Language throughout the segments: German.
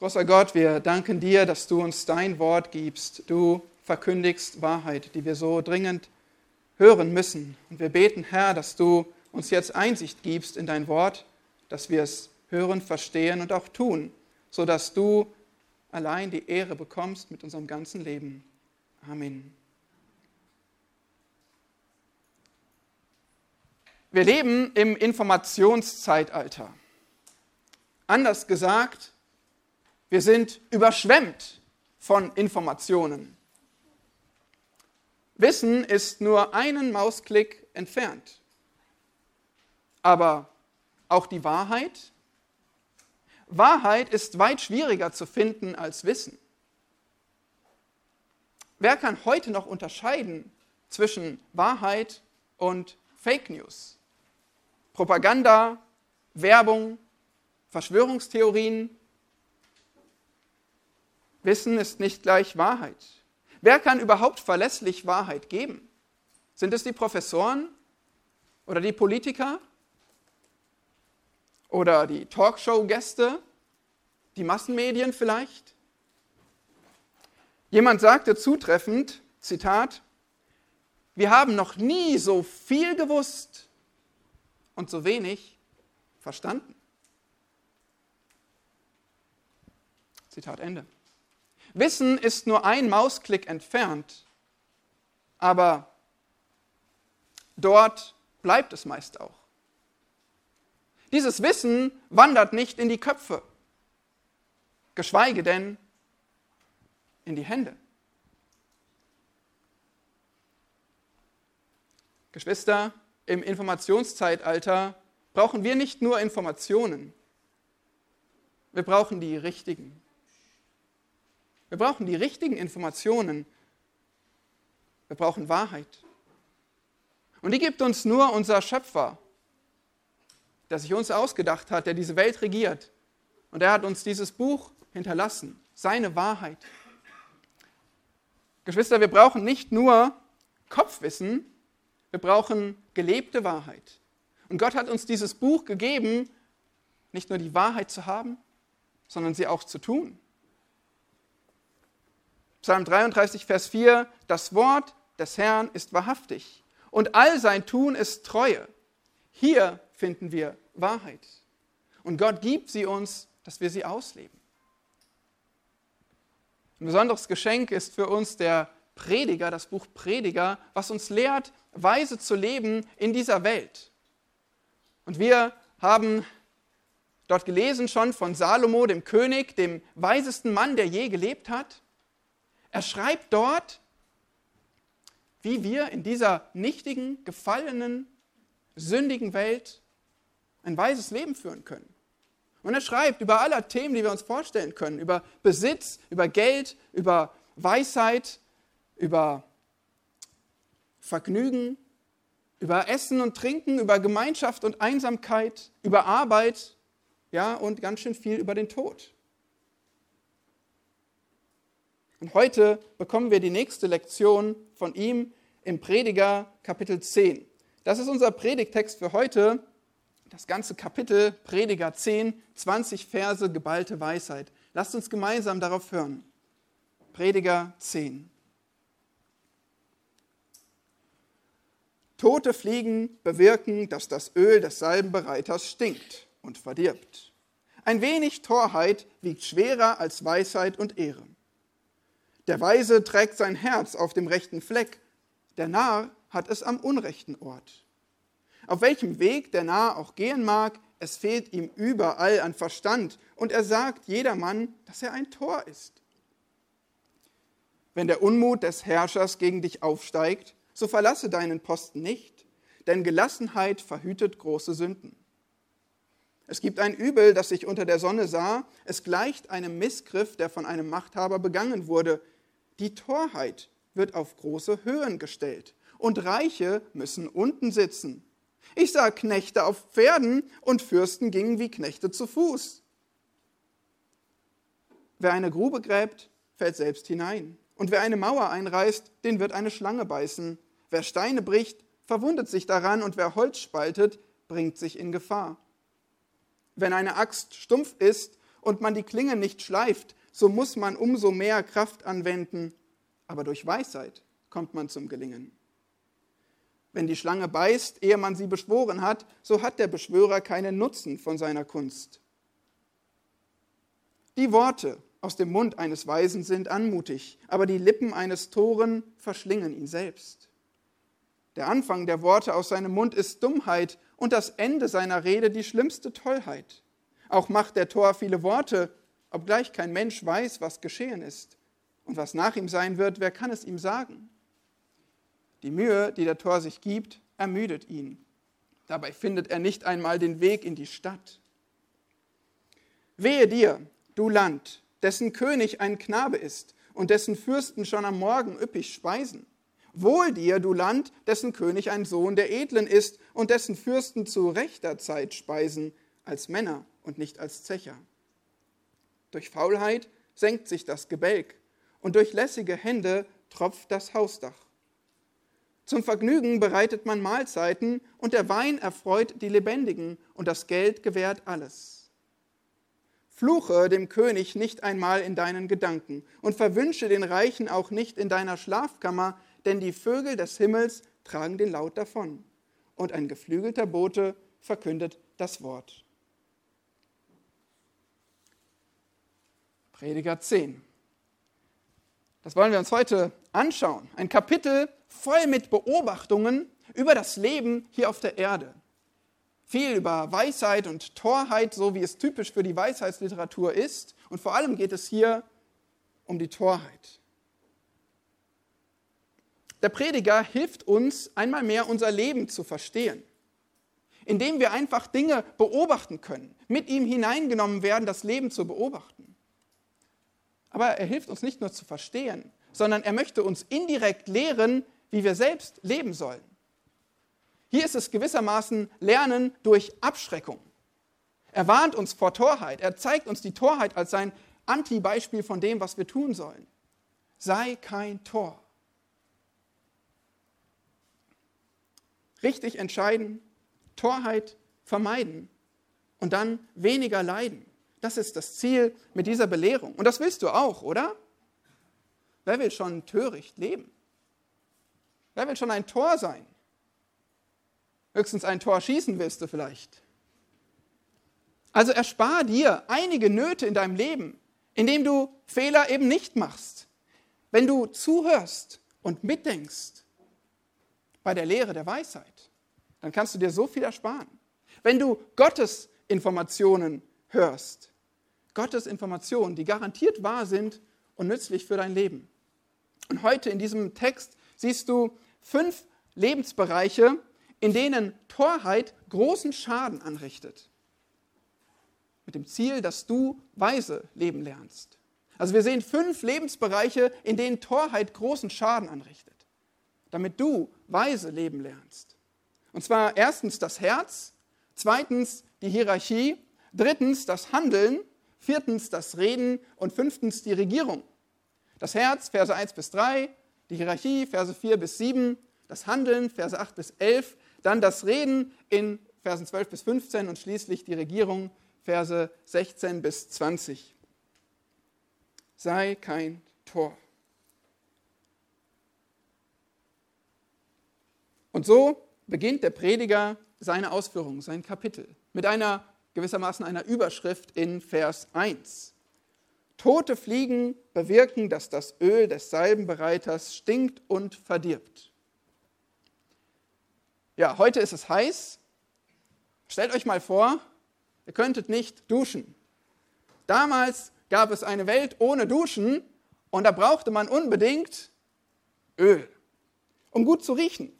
Großer Gott, wir danken dir, dass du uns dein Wort gibst. Du verkündigst Wahrheit, die wir so dringend hören müssen. Und wir beten, Herr, dass du uns jetzt Einsicht gibst in dein Wort, dass wir es hören, verstehen und auch tun, sodass du allein die Ehre bekommst mit unserem ganzen Leben. Amen. Wir leben im Informationszeitalter. Anders gesagt, wir sind überschwemmt von Informationen. Wissen ist nur einen Mausklick entfernt. Aber auch die Wahrheit? Wahrheit ist weit schwieriger zu finden als Wissen. Wer kann heute noch unterscheiden zwischen Wahrheit und Fake News? Propaganda, Werbung, Verschwörungstheorien. Wissen ist nicht gleich Wahrheit. Wer kann überhaupt verlässlich Wahrheit geben? Sind es die Professoren oder die Politiker oder die Talkshow-Gäste, die Massenmedien vielleicht? Jemand sagte zutreffend, Zitat, wir haben noch nie so viel gewusst und so wenig verstanden. Zitat Ende. Wissen ist nur ein Mausklick entfernt, aber dort bleibt es meist auch. Dieses Wissen wandert nicht in die Köpfe, geschweige denn in die Hände. Geschwister, im Informationszeitalter brauchen wir nicht nur Informationen, wir brauchen die richtigen. Wir brauchen die richtigen Informationen. Wir brauchen Wahrheit. Und die gibt uns nur unser Schöpfer, der sich uns ausgedacht hat, der diese Welt regiert. Und er hat uns dieses Buch hinterlassen, seine Wahrheit. Geschwister, wir brauchen nicht nur Kopfwissen, wir brauchen gelebte Wahrheit. Und Gott hat uns dieses Buch gegeben, nicht nur die Wahrheit zu haben, sondern sie auch zu tun. Psalm 33, Vers 4, das Wort des Herrn ist wahrhaftig und all sein Tun ist Treue. Hier finden wir Wahrheit. Und Gott gibt sie uns, dass wir sie ausleben. Ein besonderes Geschenk ist für uns der Prediger, das Buch Prediger, was uns lehrt, weise zu leben in dieser Welt. Und wir haben dort gelesen schon von Salomo, dem König, dem weisesten Mann, der je gelebt hat. Er schreibt dort, wie wir in dieser nichtigen, gefallenen, sündigen Welt ein weises Leben führen können. Und er schreibt über alle Themen, die wir uns vorstellen können, über Besitz, über Geld, über Weisheit, über Vergnügen, über Essen und Trinken, über Gemeinschaft und Einsamkeit, über Arbeit, ja, und ganz schön viel über den Tod. Und heute bekommen wir die nächste Lektion von ihm im Prediger Kapitel 10. Das ist unser Predigtext für heute. Das ganze Kapitel Prediger 10, 20 Verse geballte Weisheit. Lasst uns gemeinsam darauf hören. Prediger 10. Tote Fliegen bewirken, dass das Öl des Salbenbereiters stinkt und verdirbt. Ein wenig Torheit wiegt schwerer als Weisheit und Ehre. Der Weise trägt sein Herz auf dem rechten Fleck, der Narr hat es am unrechten Ort. Auf welchem Weg der Narr auch gehen mag, es fehlt ihm überall an Verstand, und er sagt jedermann, dass er ein Tor ist. Wenn der Unmut des Herrschers gegen dich aufsteigt, so verlasse deinen Posten nicht, denn Gelassenheit verhütet große Sünden. Es gibt ein Übel, das sich unter der Sonne sah, es gleicht einem Missgriff, der von einem Machthaber begangen wurde, die Torheit wird auf große Höhen gestellt und Reiche müssen unten sitzen. Ich sah Knechte auf Pferden und Fürsten gingen wie Knechte zu Fuß. Wer eine Grube gräbt, fällt selbst hinein. Und wer eine Mauer einreißt, den wird eine Schlange beißen. Wer Steine bricht, verwundet sich daran und wer Holz spaltet, bringt sich in Gefahr. Wenn eine Axt stumpf ist und man die Klinge nicht schleift, so muss man umso mehr Kraft anwenden, aber durch Weisheit kommt man zum Gelingen. Wenn die Schlange beißt, ehe man sie beschworen hat, so hat der Beschwörer keinen Nutzen von seiner Kunst. Die Worte aus dem Mund eines Weisen sind anmutig, aber die Lippen eines Toren verschlingen ihn selbst. Der Anfang der Worte aus seinem Mund ist Dummheit und das Ende seiner Rede die schlimmste Tollheit. Auch macht der Tor viele Worte, obgleich kein Mensch weiß, was geschehen ist. Und was nach ihm sein wird, wer kann es ihm sagen? Die Mühe, die der Tor sich gibt, ermüdet ihn. Dabei findet er nicht einmal den Weg in die Stadt. Wehe dir, du Land, dessen König ein Knabe ist und dessen Fürsten schon am Morgen üppig speisen. Wohl dir, du Land, dessen König ein Sohn der Edlen ist und dessen Fürsten zu rechter Zeit speisen, als Männer und nicht als Zecher. Durch Faulheit senkt sich das Gebälk und durch lässige Hände tropft das Hausdach. Zum Vergnügen bereitet man Mahlzeiten und der Wein erfreut die Lebendigen und das Geld gewährt alles. Fluche dem König nicht einmal in deinen Gedanken und verwünsche den Reichen auch nicht in deiner Schlafkammer, denn die Vögel des Himmels tragen den Laut davon und ein geflügelter Bote verkündet das Wort. Prediger 10. Das wollen wir uns heute anschauen. Ein Kapitel voll mit Beobachtungen über das Leben hier auf der Erde. Viel über Weisheit und Torheit, so wie es typisch für die Weisheitsliteratur ist. Und vor allem geht es hier um die Torheit. Der Prediger hilft uns einmal mehr unser Leben zu verstehen, indem wir einfach Dinge beobachten können, mit ihm hineingenommen werden, das Leben zu beobachten. Aber er hilft uns nicht nur zu verstehen, sondern er möchte uns indirekt lehren, wie wir selbst leben sollen. Hier ist es gewissermaßen Lernen durch Abschreckung. Er warnt uns vor Torheit. Er zeigt uns die Torheit als sein Anti-Beispiel von dem, was wir tun sollen. Sei kein Tor. Richtig entscheiden, Torheit vermeiden und dann weniger leiden. Das ist das Ziel mit dieser Belehrung. Und das willst du auch, oder? Wer will schon töricht leben? Wer will schon ein Tor sein? Höchstens ein Tor schießen willst du vielleicht. Also erspar dir einige Nöte in deinem Leben, indem du Fehler eben nicht machst. Wenn du zuhörst und mitdenkst bei der Lehre der Weisheit, dann kannst du dir so viel ersparen. Wenn du Gottes Informationen hörst, Gottes Informationen, die garantiert wahr sind und nützlich für dein Leben. Und heute in diesem Text siehst du fünf Lebensbereiche, in denen Torheit großen Schaden anrichtet. Mit dem Ziel, dass du weise leben lernst. Also wir sehen fünf Lebensbereiche, in denen Torheit großen Schaden anrichtet, damit du weise leben lernst. Und zwar erstens das Herz, zweitens die Hierarchie, drittens das Handeln viertens das Reden und fünftens die Regierung. Das Herz, Verse 1 bis 3, die Hierarchie, Verse 4 bis 7, das Handeln, Verse 8 bis 11, dann das Reden in Versen 12 bis 15 und schließlich die Regierung, Verse 16 bis 20. Sei kein Tor. Und so beginnt der Prediger seine Ausführung, sein Kapitel, mit einer gewissermaßen einer Überschrift in Vers 1. Tote Fliegen bewirken, dass das Öl des Salbenbereiters stinkt und verdirbt. Ja, heute ist es heiß. Stellt euch mal vor, ihr könntet nicht duschen. Damals gab es eine Welt ohne Duschen und da brauchte man unbedingt Öl, um gut zu riechen.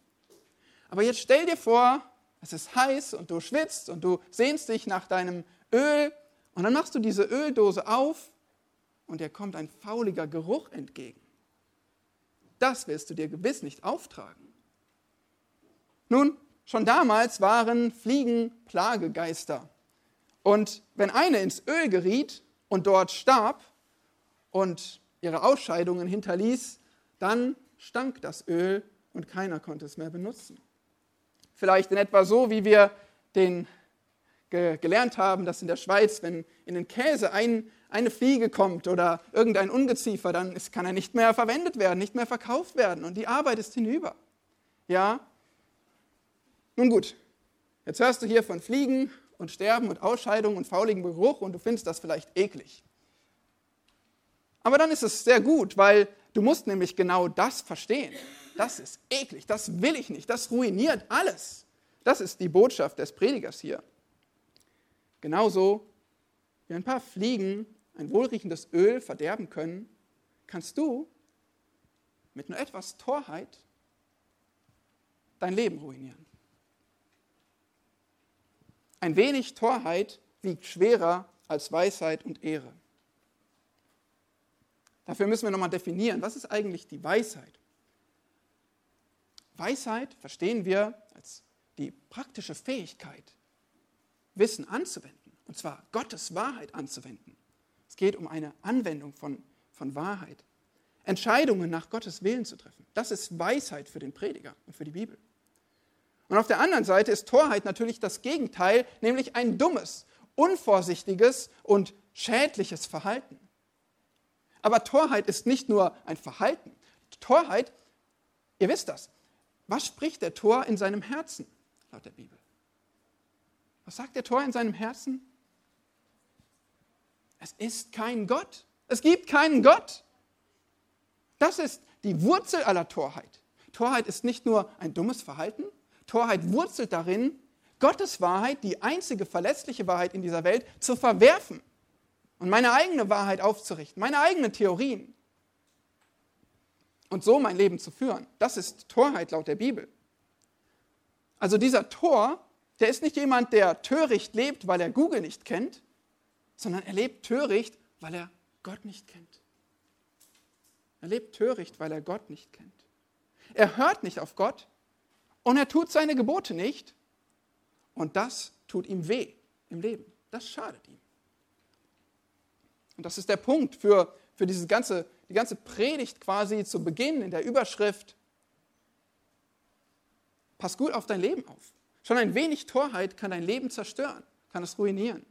Aber jetzt stell dir vor, es ist heiß und du schwitzt und du sehnst dich nach deinem Öl und dann machst du diese Öldose auf und dir kommt ein fauliger Geruch entgegen. Das wirst du dir gewiss nicht auftragen. Nun, schon damals waren Fliegen Plagegeister. Und wenn eine ins Öl geriet und dort starb und ihre Ausscheidungen hinterließ, dann stank das Öl und keiner konnte es mehr benutzen. Vielleicht in etwa so, wie wir den ge gelernt haben, dass in der Schweiz, wenn in den Käse ein, eine Fliege kommt oder irgendein Ungeziefer, dann ist, kann er nicht mehr verwendet werden, nicht mehr verkauft werden und die Arbeit ist hinüber. Ja? Nun gut, jetzt hörst du hier von Fliegen und Sterben und Ausscheidung und fauligen Geruch und du findest das vielleicht eklig. Aber dann ist es sehr gut, weil du musst nämlich genau das verstehen. Das ist eklig, das will ich nicht, das ruiniert alles. Das ist die Botschaft des Predigers hier. Genauso wie ein paar Fliegen ein wohlriechendes Öl verderben können, kannst du mit nur etwas Torheit dein Leben ruinieren. Ein wenig Torheit wiegt schwerer als Weisheit und Ehre. Dafür müssen wir nochmal definieren, was ist eigentlich die Weisheit? Weisheit verstehen wir als die praktische Fähigkeit, Wissen anzuwenden, und zwar Gottes Wahrheit anzuwenden. Es geht um eine Anwendung von, von Wahrheit. Entscheidungen nach Gottes Willen zu treffen. Das ist Weisheit für den Prediger und für die Bibel. Und auf der anderen Seite ist Torheit natürlich das Gegenteil, nämlich ein dummes, unvorsichtiges und schädliches Verhalten. Aber Torheit ist nicht nur ein Verhalten. Torheit, ihr wisst das, was spricht der Tor in seinem Herzen, laut der Bibel? Was sagt der Tor in seinem Herzen? Es ist kein Gott. Es gibt keinen Gott. Das ist die Wurzel aller Torheit. Torheit ist nicht nur ein dummes Verhalten, Torheit wurzelt darin, Gottes Wahrheit, die einzige verlässliche Wahrheit in dieser Welt, zu verwerfen und meine eigene Wahrheit aufzurichten, meine eigenen Theorien und so mein Leben zu führen. Das ist Torheit laut der Bibel. Also dieser Tor, der ist nicht jemand, der töricht lebt, weil er Google nicht kennt, sondern er lebt töricht, weil er Gott nicht kennt. Er lebt töricht, weil er Gott nicht kennt. Er hört nicht auf Gott, und er tut seine Gebote nicht und das tut ihm weh im Leben. Das schadet ihm. Und das ist der Punkt für, für diese ganze, die ganze Predigt quasi zu Beginn in der Überschrift. Pass gut auf dein Leben auf. Schon ein wenig Torheit kann dein Leben zerstören, kann es ruinieren.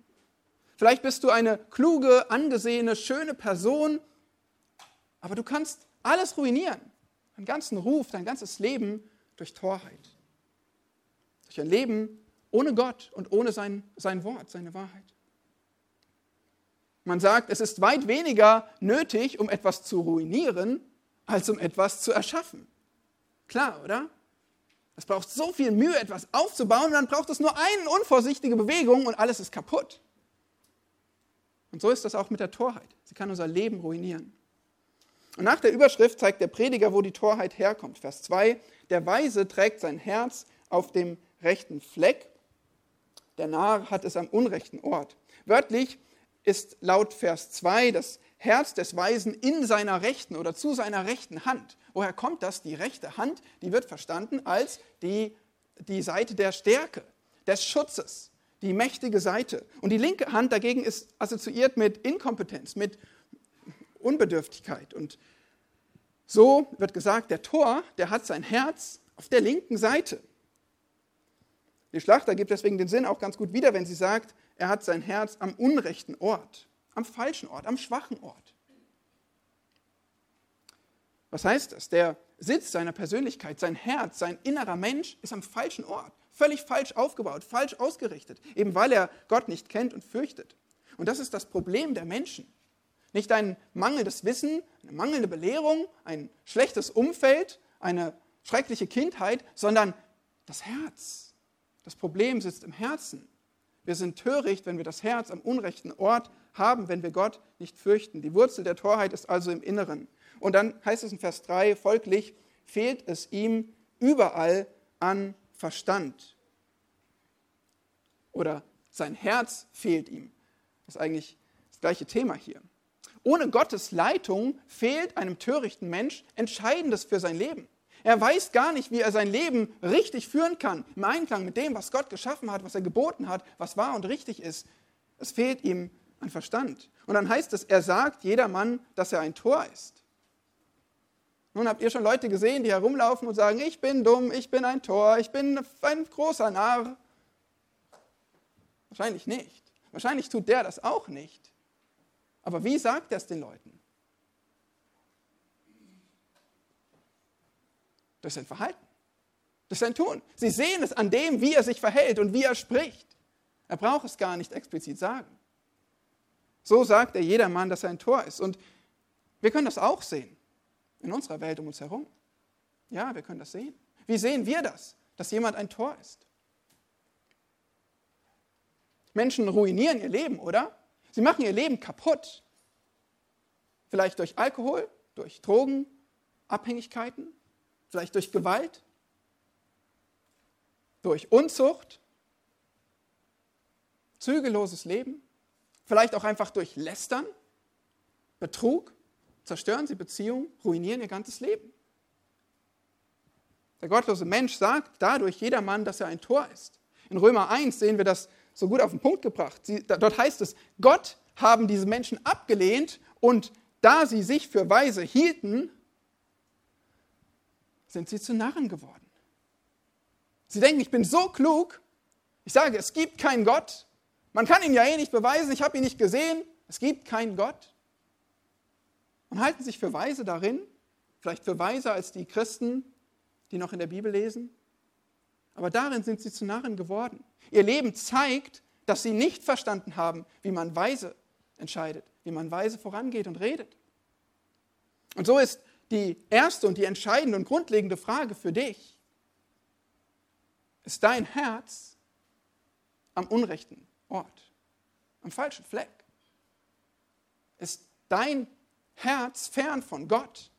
Vielleicht bist du eine kluge, angesehene, schöne Person, aber du kannst alles ruinieren. Deinen ganzen Ruf, dein ganzes Leben durch Torheit. Durch ein Leben ohne Gott und ohne sein, sein Wort, seine Wahrheit. Man sagt, es ist weit weniger nötig, um etwas zu ruinieren, als um etwas zu erschaffen. Klar, oder? Es braucht so viel Mühe, etwas aufzubauen, und dann braucht es nur eine unvorsichtige Bewegung und alles ist kaputt. Und so ist das auch mit der Torheit. Sie kann unser Leben ruinieren. Und nach der Überschrift zeigt der Prediger, wo die Torheit herkommt. Vers 2, der Weise trägt sein Herz auf dem rechten Fleck, der Narr hat es am unrechten Ort. Wörtlich ist laut Vers 2 das Herz des Weisen in seiner rechten oder zu seiner rechten Hand. Woher kommt das? Die rechte Hand, die wird verstanden als die, die Seite der Stärke, des Schutzes, die mächtige Seite. Und die linke Hand dagegen ist assoziiert mit Inkompetenz, mit Unbedürftigkeit. Und so wird gesagt, der Tor, der hat sein Herz auf der linken Seite. Die Schlachter gibt deswegen den Sinn auch ganz gut wieder, wenn sie sagt, er hat sein Herz am unrechten Ort, am falschen Ort, am schwachen Ort. Was heißt das? Der Sitz seiner Persönlichkeit, sein Herz, sein innerer Mensch ist am falschen Ort, völlig falsch aufgebaut, falsch ausgerichtet, eben weil er Gott nicht kennt und fürchtet. Und das ist das Problem der Menschen. Nicht ein mangelndes Wissen, eine mangelnde Belehrung, ein schlechtes Umfeld, eine schreckliche Kindheit, sondern das Herz. Das Problem sitzt im Herzen. Wir sind töricht, wenn wir das Herz am unrechten Ort haben, wenn wir Gott nicht fürchten. Die Wurzel der Torheit ist also im Inneren. Und dann heißt es in Vers 3, folglich fehlt es ihm überall an Verstand. Oder sein Herz fehlt ihm. Das ist eigentlich das gleiche Thema hier. Ohne Gottes Leitung fehlt einem törichten Mensch Entscheidendes für sein Leben. Er weiß gar nicht, wie er sein Leben richtig führen kann, im Einklang mit dem, was Gott geschaffen hat, was er geboten hat, was wahr und richtig ist. Es fehlt ihm an Verstand. Und dann heißt es, er sagt jedermann, dass er ein Tor ist. Nun habt ihr schon Leute gesehen, die herumlaufen und sagen, ich bin dumm, ich bin ein Tor, ich bin ein großer Narr. Wahrscheinlich nicht. Wahrscheinlich tut der das auch nicht. Aber wie sagt er es den Leuten? Durch sein Verhalten, durch sein Tun. Sie sehen es an dem, wie er sich verhält und wie er spricht. Er braucht es gar nicht explizit sagen. So sagt er jedermann, dass er ein Tor ist. Und wir können das auch sehen in unserer Welt um uns herum. Ja, wir können das sehen. Wie sehen wir das, dass jemand ein Tor ist? Menschen ruinieren ihr Leben, oder? Sie machen ihr Leben kaputt. Vielleicht durch Alkohol, durch Drogen, Abhängigkeiten, vielleicht durch Gewalt, durch Unzucht, zügelloses Leben, vielleicht auch einfach durch Lästern, Betrug, zerstören sie Beziehungen, ruinieren ihr ganzes Leben. Der gottlose Mensch sagt dadurch jedermann, dass er ein Tor ist. In Römer 1 sehen wir das so gut auf den Punkt gebracht. Sie, dort heißt es, Gott haben diese Menschen abgelehnt und da sie sich für weise hielten, sind sie zu Narren geworden. Sie denken, ich bin so klug, ich sage, es gibt keinen Gott, man kann ihn ja eh nicht beweisen, ich habe ihn nicht gesehen, es gibt keinen Gott. Und halten sich für weise darin, vielleicht für weiser als die Christen, die noch in der Bibel lesen. Aber darin sind sie zu Narren geworden. Ihr Leben zeigt, dass sie nicht verstanden haben, wie man weise entscheidet, wie man weise vorangeht und redet. Und so ist die erste und die entscheidende und grundlegende Frage für dich, ist dein Herz am unrechten Ort, am falschen Fleck? Ist dein Herz fern von Gott?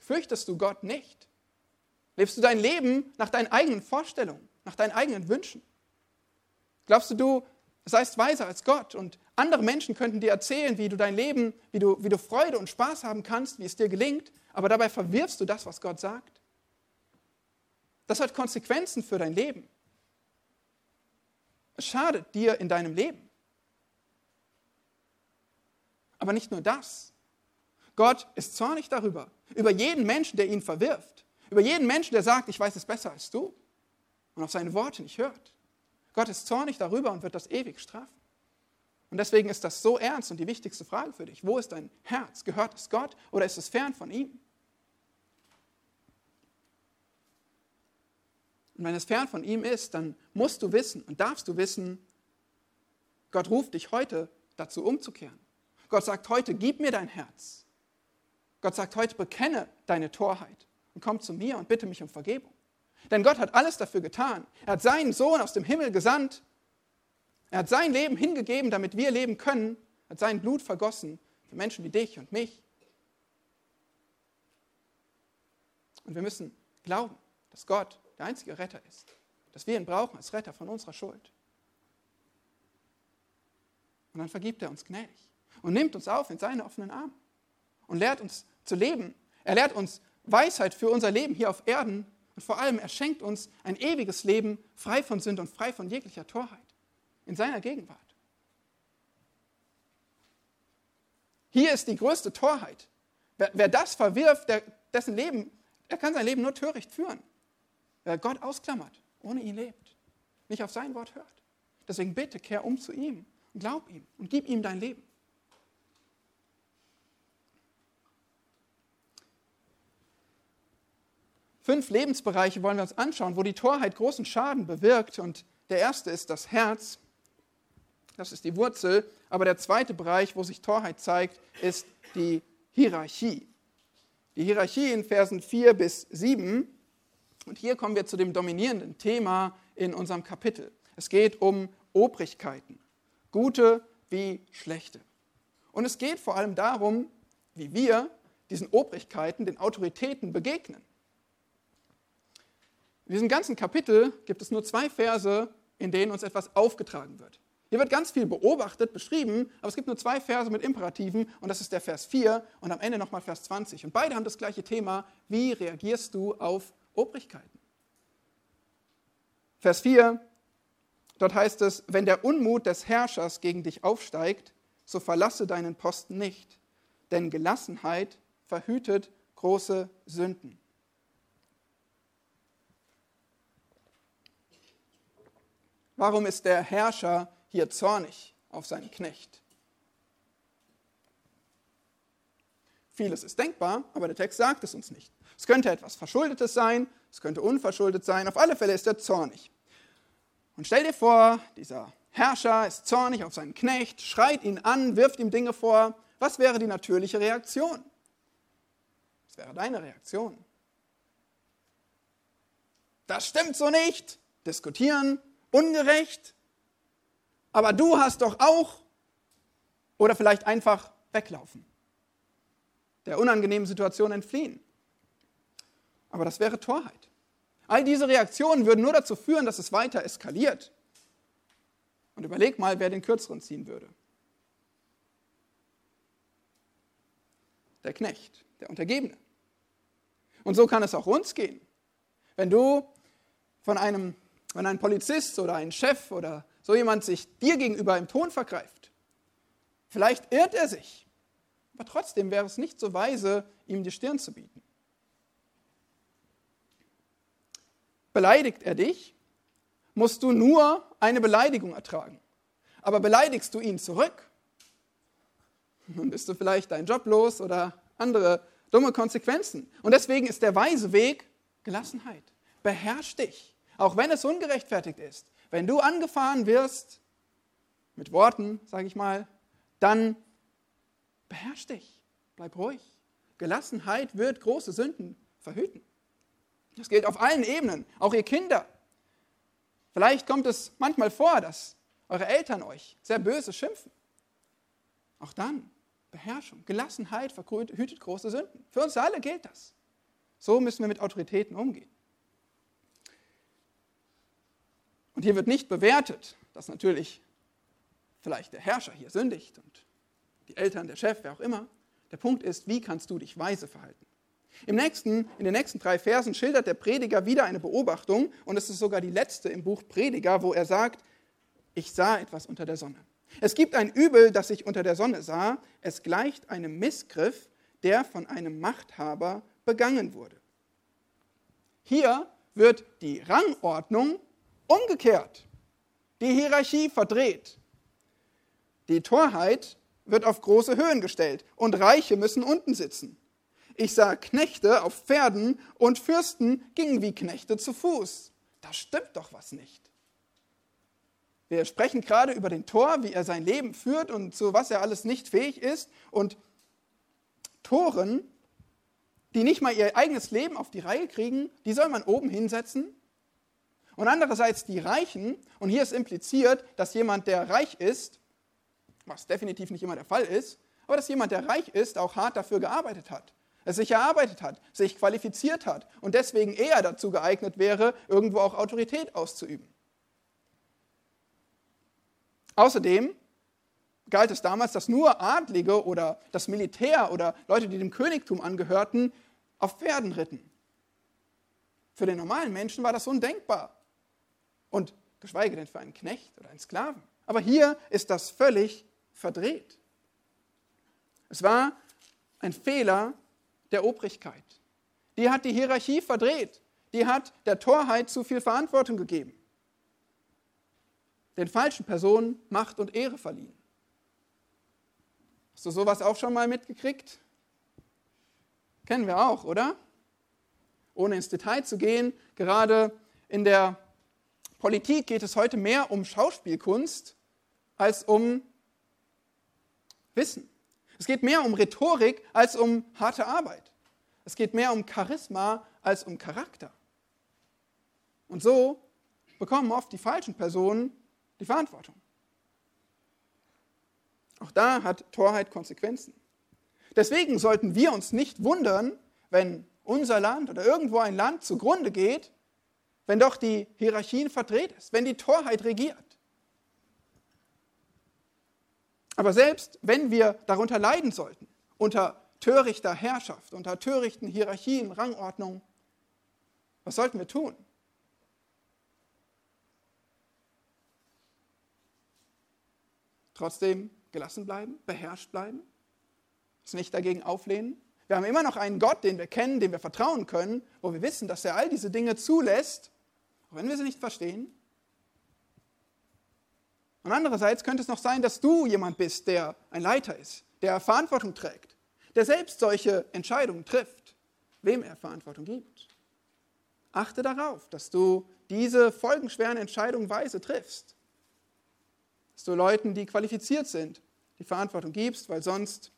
Fürchtest du Gott nicht? Lebst du dein Leben nach deinen eigenen Vorstellungen, nach deinen eigenen Wünschen? Glaubst du, du seist weiser als Gott und andere Menschen könnten dir erzählen, wie du dein Leben, wie du, wie du Freude und Spaß haben kannst, wie es dir gelingt, aber dabei verwirfst du das, was Gott sagt? Das hat Konsequenzen für dein Leben. Es schadet dir in deinem Leben. Aber nicht nur das. Gott ist zornig darüber, über jeden Menschen, der ihn verwirft, über jeden Menschen, der sagt, ich weiß es besser als du und auf seine Worte nicht hört. Gott ist zornig darüber und wird das ewig strafen. Und deswegen ist das so ernst und die wichtigste Frage für dich. Wo ist dein Herz? Gehört es Gott oder ist es fern von ihm? Und wenn es fern von ihm ist, dann musst du wissen und darfst du wissen, Gott ruft dich heute dazu umzukehren. Gott sagt heute, gib mir dein Herz. Gott sagt heute, bekenne deine Torheit und komm zu mir und bitte mich um Vergebung. Denn Gott hat alles dafür getan. Er hat seinen Sohn aus dem Himmel gesandt. Er hat sein Leben hingegeben, damit wir leben können. Er hat sein Blut vergossen für Menschen wie dich und mich. Und wir müssen glauben, dass Gott der einzige Retter ist. Dass wir ihn brauchen als Retter von unserer Schuld. Und dann vergibt er uns gnädig und nimmt uns auf in seine offenen Arme und lehrt uns zu leben. Er lehrt uns Weisheit für unser Leben hier auf Erden und vor allem er schenkt uns ein ewiges Leben frei von Sünde und frei von jeglicher Torheit in seiner Gegenwart. Hier ist die größte Torheit. Wer, wer das verwirft, der, dessen Leben, er kann sein Leben nur töricht führen. Wer Gott ausklammert, ohne ihn lebt, nicht auf sein Wort hört. Deswegen bitte, kehr um zu ihm und glaub ihm und gib ihm dein Leben. Fünf Lebensbereiche wollen wir uns anschauen, wo die Torheit großen Schaden bewirkt. Und der erste ist das Herz. Das ist die Wurzel. Aber der zweite Bereich, wo sich Torheit zeigt, ist die Hierarchie. Die Hierarchie in Versen 4 bis 7. Und hier kommen wir zu dem dominierenden Thema in unserem Kapitel. Es geht um Obrigkeiten, gute wie schlechte. Und es geht vor allem darum, wie wir diesen Obrigkeiten, den Autoritäten begegnen. In diesem ganzen Kapitel gibt es nur zwei Verse, in denen uns etwas aufgetragen wird. Hier wird ganz viel beobachtet, beschrieben, aber es gibt nur zwei Verse mit Imperativen und das ist der Vers 4 und am Ende nochmal Vers 20. Und beide haben das gleiche Thema, wie reagierst du auf Obrigkeiten? Vers 4, dort heißt es, wenn der Unmut des Herrschers gegen dich aufsteigt, so verlasse deinen Posten nicht, denn Gelassenheit verhütet große Sünden. Warum ist der Herrscher hier zornig auf seinen Knecht? Vieles ist denkbar, aber der Text sagt es uns nicht. Es könnte etwas Verschuldetes sein, es könnte unverschuldet sein, auf alle Fälle ist er zornig. Und stell dir vor, dieser Herrscher ist zornig auf seinen Knecht, schreit ihn an, wirft ihm Dinge vor. Was wäre die natürliche Reaktion? Was wäre deine Reaktion? Das stimmt so nicht. Diskutieren, ungerecht. Aber du hast doch auch. Oder vielleicht einfach weglaufen der unangenehmen Situation entfliehen. Aber das wäre Torheit. All diese Reaktionen würden nur dazu führen, dass es weiter eskaliert. Und überleg mal, wer den kürzeren ziehen würde. Der Knecht, der Untergebene. Und so kann es auch uns gehen. Wenn du von einem, wenn ein Polizist oder ein Chef oder so jemand sich dir gegenüber im Ton vergreift, vielleicht irrt er sich. Aber trotzdem wäre es nicht so weise, ihm die Stirn zu bieten. Beleidigt er dich, musst du nur eine Beleidigung ertragen. Aber beleidigst du ihn zurück, dann bist du vielleicht deinen Job los oder andere dumme Konsequenzen. Und deswegen ist der weise Weg Gelassenheit. Beherrsch dich, auch wenn es ungerechtfertigt ist. Wenn du angefahren wirst, mit Worten, sage ich mal, dann beherrsch dich, bleib ruhig. Gelassenheit wird große Sünden verhüten. Das gilt auf allen Ebenen, auch ihr Kinder. Vielleicht kommt es manchmal vor, dass eure Eltern euch sehr böse schimpfen. Auch dann Beherrschung, Gelassenheit verhütet große Sünden. Für uns alle gilt das. So müssen wir mit Autoritäten umgehen. Und hier wird nicht bewertet, dass natürlich vielleicht der Herrscher hier sündigt und die Eltern, der Chef, wer auch immer. Der Punkt ist, wie kannst du dich weise verhalten? Im nächsten, in den nächsten drei Versen schildert der Prediger wieder eine Beobachtung und es ist sogar die letzte im Buch Prediger, wo er sagt, ich sah etwas unter der Sonne. Es gibt ein Übel, das ich unter der Sonne sah. Es gleicht einem Missgriff, der von einem Machthaber begangen wurde. Hier wird die Rangordnung umgekehrt, die Hierarchie verdreht. Die Torheit wird auf große Höhen gestellt und Reiche müssen unten sitzen. Ich sah Knechte auf Pferden und Fürsten gingen wie Knechte zu Fuß. Da stimmt doch was nicht. Wir sprechen gerade über den Tor, wie er sein Leben führt und zu was er alles nicht fähig ist. Und Toren, die nicht mal ihr eigenes Leben auf die Reihe kriegen, die soll man oben hinsetzen. Und andererseits die Reichen, und hier ist impliziert, dass jemand, der reich ist, was definitiv nicht immer der Fall ist, aber dass jemand, der reich ist, auch hart dafür gearbeitet hat, es sich erarbeitet hat, sich qualifiziert hat und deswegen eher dazu geeignet wäre, irgendwo auch Autorität auszuüben. Außerdem galt es damals, dass nur Adlige oder das Militär oder Leute, die dem Königtum angehörten, auf Pferden ritten. Für den normalen Menschen war das undenkbar. Und geschweige denn für einen Knecht oder einen Sklaven. Aber hier ist das völlig verdreht. Es war ein Fehler der Obrigkeit. Die hat die Hierarchie verdreht. Die hat der Torheit zu viel Verantwortung gegeben. Den falschen Personen Macht und Ehre verliehen. Hast du sowas auch schon mal mitgekriegt? Kennen wir auch, oder? Ohne ins Detail zu gehen, gerade in der Politik geht es heute mehr um Schauspielkunst als um Wissen. Es geht mehr um Rhetorik als um harte Arbeit. Es geht mehr um Charisma als um Charakter. Und so bekommen oft die falschen Personen die Verantwortung. Auch da hat Torheit Konsequenzen. Deswegen sollten wir uns nicht wundern, wenn unser Land oder irgendwo ein Land zugrunde geht, wenn doch die Hierarchien verdreht ist, wenn die Torheit regiert. Aber selbst wenn wir darunter leiden sollten, unter törichter Herrschaft, unter törichten Hierarchien, Rangordnungen, was sollten wir tun? Trotzdem gelassen bleiben, beherrscht bleiben, uns nicht dagegen auflehnen. Wir haben immer noch einen Gott, den wir kennen, dem wir vertrauen können, wo wir wissen, dass er all diese Dinge zulässt, auch wenn wir sie nicht verstehen. Und andererseits könnte es noch sein, dass du jemand bist, der ein Leiter ist, der Verantwortung trägt, der selbst solche Entscheidungen trifft, wem er Verantwortung gibt. Achte darauf, dass du diese folgenschweren Entscheidungen weise triffst. Dass du Leuten, die qualifiziert sind, die Verantwortung gibst, weil sonst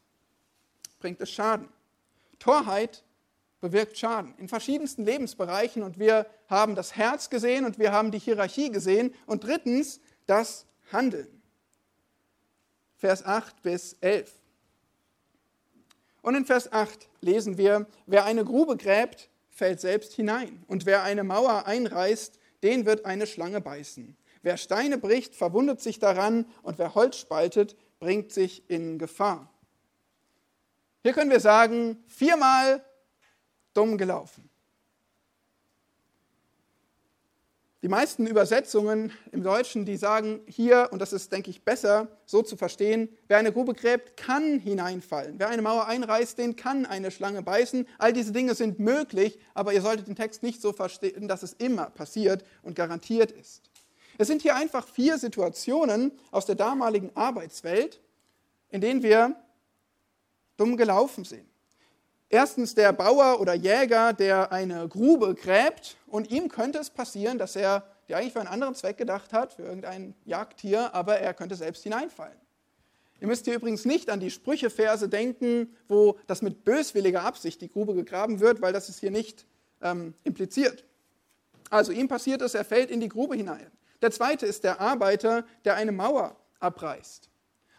bringt es Schaden. Torheit bewirkt Schaden in verschiedensten Lebensbereichen und wir haben das Herz gesehen und wir haben die Hierarchie gesehen und drittens das Handeln. Vers 8 bis 11. Und in Vers 8 lesen wir, wer eine Grube gräbt, fällt selbst hinein und wer eine Mauer einreißt, den wird eine Schlange beißen. Wer Steine bricht, verwundet sich daran und wer Holz spaltet, bringt sich in Gefahr. Hier können wir sagen, viermal dumm gelaufen. Die meisten Übersetzungen im Deutschen, die sagen hier, und das ist, denke ich, besser so zu verstehen, wer eine Grube gräbt, kann hineinfallen. Wer eine Mauer einreißt, den kann eine Schlange beißen. All diese Dinge sind möglich, aber ihr solltet den Text nicht so verstehen, dass es immer passiert und garantiert ist. Es sind hier einfach vier Situationen aus der damaligen Arbeitswelt, in denen wir dumm gelaufen sind. Erstens der Bauer oder Jäger, der eine Grube gräbt und ihm könnte es passieren, dass er die eigentlich für einen anderen Zweck gedacht hat, für irgendein Jagdtier, aber er könnte selbst hineinfallen. Ihr müsst hier übrigens nicht an die Sprücheverse denken, wo das mit böswilliger Absicht die Grube gegraben wird, weil das ist hier nicht ähm, impliziert. Also ihm passiert es, er fällt in die Grube hinein. Der zweite ist der Arbeiter, der eine Mauer abreißt.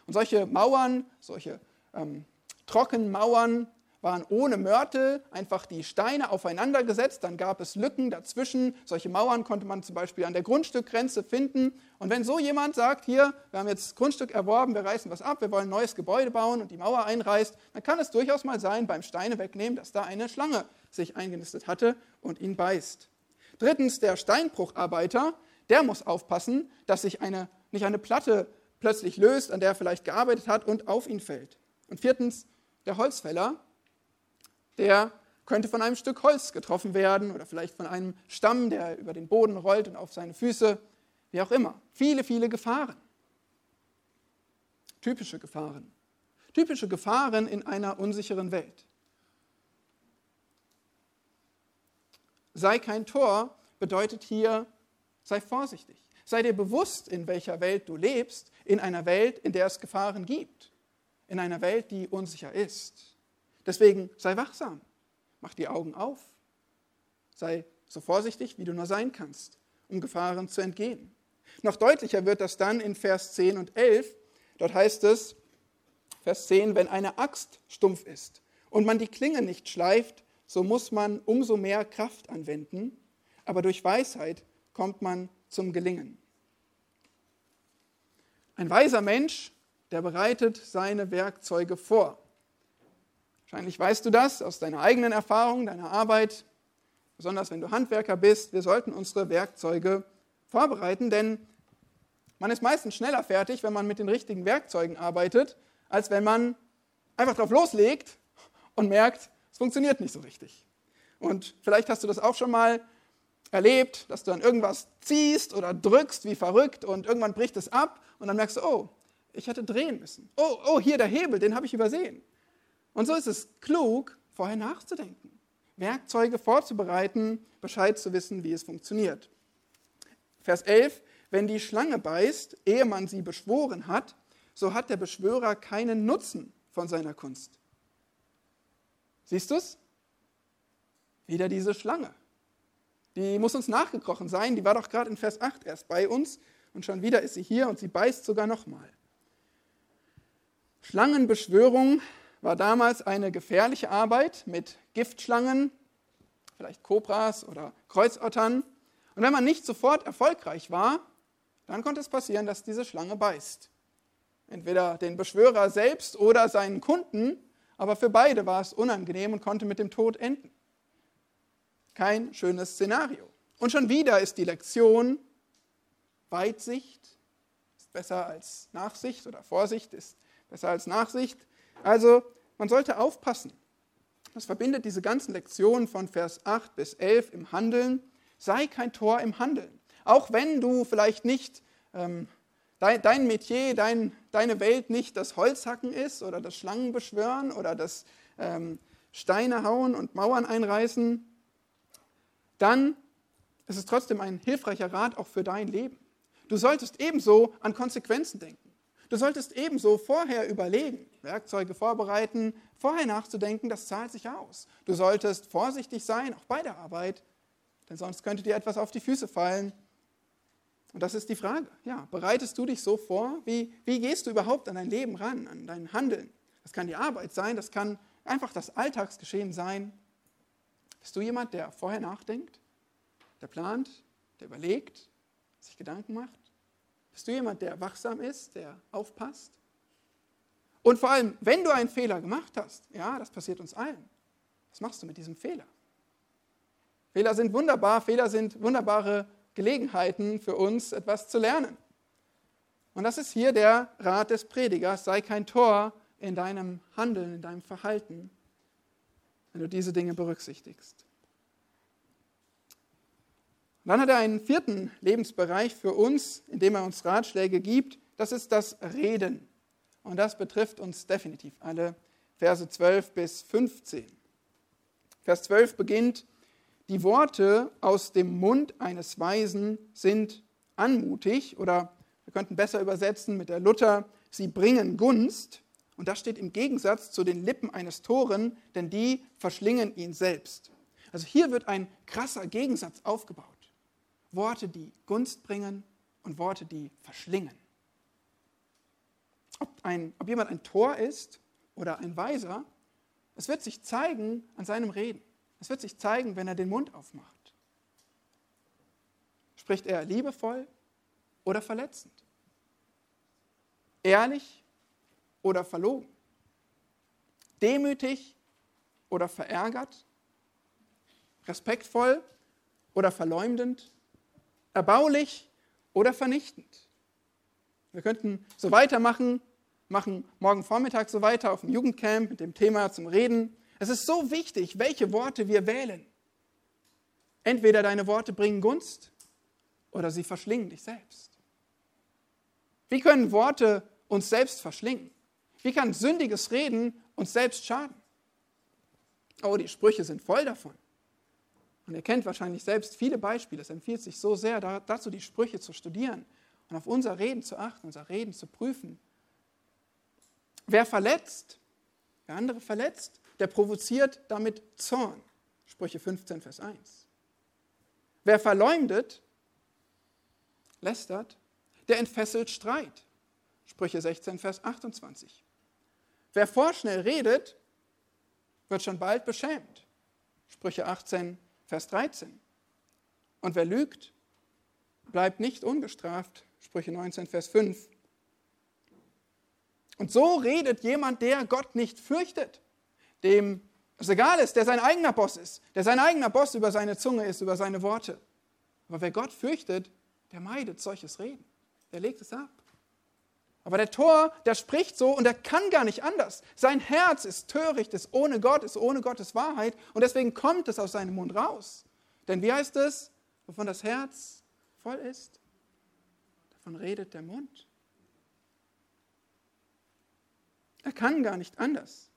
Und solche Mauern, solche ähm, Trockenmauern waren ohne Mörtel einfach die Steine aufeinander gesetzt, dann gab es Lücken dazwischen. Solche Mauern konnte man zum Beispiel an der Grundstückgrenze finden. Und wenn so jemand sagt, hier, wir haben jetzt Grundstück erworben, wir reißen was ab, wir wollen ein neues Gebäude bauen und die Mauer einreißt, dann kann es durchaus mal sein, beim Steine wegnehmen, dass da eine Schlange sich eingenistet hatte und ihn beißt. Drittens, der Steinbrucharbeiter, der muss aufpassen, dass sich eine, nicht eine Platte plötzlich löst, an der er vielleicht gearbeitet hat und auf ihn fällt. Und viertens, der Holzfäller, der könnte von einem Stück Holz getroffen werden oder vielleicht von einem Stamm, der über den Boden rollt und auf seine Füße, wie auch immer. Viele, viele Gefahren. Typische Gefahren. Typische Gefahren in einer unsicheren Welt. Sei kein Tor bedeutet hier, sei vorsichtig. Sei dir bewusst, in welcher Welt du lebst, in einer Welt, in der es Gefahren gibt, in einer Welt, die unsicher ist. Deswegen sei wachsam, mach die Augen auf, sei so vorsichtig, wie du nur sein kannst, um Gefahren zu entgehen. Noch deutlicher wird das dann in Vers 10 und 11. Dort heißt es, Vers 10, wenn eine Axt stumpf ist und man die Klinge nicht schleift, so muss man umso mehr Kraft anwenden, aber durch Weisheit kommt man zum Gelingen. Ein weiser Mensch, der bereitet seine Werkzeuge vor. Wahrscheinlich weißt du das aus deiner eigenen Erfahrung, deiner Arbeit, besonders wenn du Handwerker bist. Wir sollten unsere Werkzeuge vorbereiten, denn man ist meistens schneller fertig, wenn man mit den richtigen Werkzeugen arbeitet, als wenn man einfach drauf loslegt und merkt, es funktioniert nicht so richtig. Und vielleicht hast du das auch schon mal erlebt, dass du dann irgendwas ziehst oder drückst wie verrückt und irgendwann bricht es ab und dann merkst du, oh, ich hätte drehen müssen. Oh, oh, hier der Hebel, den habe ich übersehen. Und so ist es klug, vorher nachzudenken, Werkzeuge vorzubereiten, Bescheid zu wissen, wie es funktioniert. Vers 11, wenn die Schlange beißt, ehe man sie beschworen hat, so hat der Beschwörer keinen Nutzen von seiner Kunst. Siehst du es? Wieder diese Schlange. Die muss uns nachgekrochen sein. Die war doch gerade in Vers 8 erst bei uns und schon wieder ist sie hier und sie beißt sogar nochmal. Schlangenbeschwörung war damals eine gefährliche Arbeit mit Giftschlangen, vielleicht Kobras oder Kreuzottern. Und wenn man nicht sofort erfolgreich war, dann konnte es passieren, dass diese Schlange beißt. Entweder den Beschwörer selbst oder seinen Kunden, aber für beide war es unangenehm und konnte mit dem Tod enden. Kein schönes Szenario. Und schon wieder ist die Lektion, Weitsicht ist besser als Nachsicht oder Vorsicht ist besser als Nachsicht. Also man sollte aufpassen. Das verbindet diese ganzen Lektionen von Vers 8 bis 11 im Handeln. Sei kein Tor im Handeln. Auch wenn du vielleicht nicht ähm, dein, dein Metier, dein, deine Welt nicht das Holzhacken ist oder das Schlangenbeschwören oder das ähm, Steine hauen und Mauern einreißen, dann ist es trotzdem ein hilfreicher Rat auch für dein Leben. Du solltest ebenso an Konsequenzen denken. Du solltest ebenso vorher überlegen, Werkzeuge vorbereiten, vorher nachzudenken, das zahlt sich aus. Du solltest vorsichtig sein, auch bei der Arbeit, denn sonst könnte dir etwas auf die Füße fallen. Und das ist die Frage. Ja, bereitest du dich so vor? Wie, wie gehst du überhaupt an dein Leben ran, an dein Handeln? Das kann die Arbeit sein, das kann einfach das Alltagsgeschehen sein. Bist du jemand, der vorher nachdenkt, der plant, der überlegt, sich Gedanken macht? Bist du jemand, der wachsam ist, der aufpasst? Und vor allem, wenn du einen Fehler gemacht hast, ja, das passiert uns allen, was machst du mit diesem Fehler? Fehler sind wunderbar, Fehler sind wunderbare Gelegenheiten für uns, etwas zu lernen. Und das ist hier der Rat des Predigers, sei kein Tor in deinem Handeln, in deinem Verhalten, wenn du diese Dinge berücksichtigst. Und dann hat er einen vierten Lebensbereich für uns, in dem er uns Ratschläge gibt. Das ist das Reden. Und das betrifft uns definitiv alle. Verse 12 bis 15. Vers 12 beginnt, die Worte aus dem Mund eines Weisen sind anmutig oder wir könnten besser übersetzen mit der Luther, sie bringen Gunst. Und das steht im Gegensatz zu den Lippen eines Toren, denn die verschlingen ihn selbst. Also hier wird ein krasser Gegensatz aufgebaut. Worte, die Gunst bringen und Worte, die verschlingen. Ob, ein, ob jemand ein Tor ist oder ein Weiser, es wird sich zeigen an seinem Reden. Es wird sich zeigen, wenn er den Mund aufmacht. Spricht er liebevoll oder verletzend? Ehrlich oder verlogen? Demütig oder verärgert? Respektvoll oder verleumdend? Erbaulich oder vernichtend. Wir könnten so weitermachen, machen morgen Vormittag so weiter auf dem Jugendcamp mit dem Thema zum Reden. Es ist so wichtig, welche Worte wir wählen. Entweder deine Worte bringen Gunst oder sie verschlingen dich selbst. Wie können Worte uns selbst verschlingen? Wie kann sündiges Reden uns selbst schaden? Oh, die Sprüche sind voll davon. Und ihr kennt wahrscheinlich selbst viele Beispiele. Es empfiehlt sich so sehr, dazu die Sprüche zu studieren und auf unser Reden zu achten, unser Reden zu prüfen. Wer verletzt, wer andere verletzt, der provoziert damit Zorn. Sprüche 15, Vers 1. Wer verleumdet, lästert, der entfesselt Streit. Sprüche 16, Vers 28. Wer vorschnell redet, wird schon bald beschämt. Sprüche 18, Vers 13. Und wer lügt, bleibt nicht ungestraft. Sprüche 19, Vers 5. Und so redet jemand, der Gott nicht fürchtet, dem es egal ist, der sein eigener Boss ist, der sein eigener Boss über seine Zunge ist, über seine Worte. Aber wer Gott fürchtet, der meidet solches Reden. Der legt es ab. Aber der Tor, der spricht so und er kann gar nicht anders. Sein Herz ist töricht, ist ohne Gott, ist ohne Gottes Wahrheit und deswegen kommt es aus seinem Mund raus. Denn wie heißt es, wovon das Herz voll ist? Davon redet der Mund. Er kann gar nicht anders.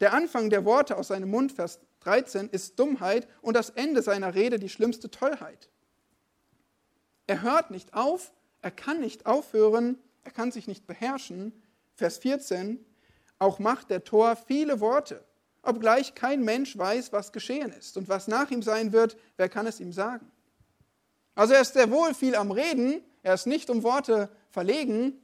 Der Anfang der Worte aus seinem Mund, Vers 13, ist Dummheit und das Ende seiner Rede die schlimmste Tollheit. Er hört nicht auf, er kann nicht aufhören, er kann sich nicht beherrschen. Vers 14, auch macht der Tor viele Worte, obgleich kein Mensch weiß, was geschehen ist und was nach ihm sein wird, wer kann es ihm sagen? Also er ist sehr wohl viel am Reden, er ist nicht um Worte verlegen,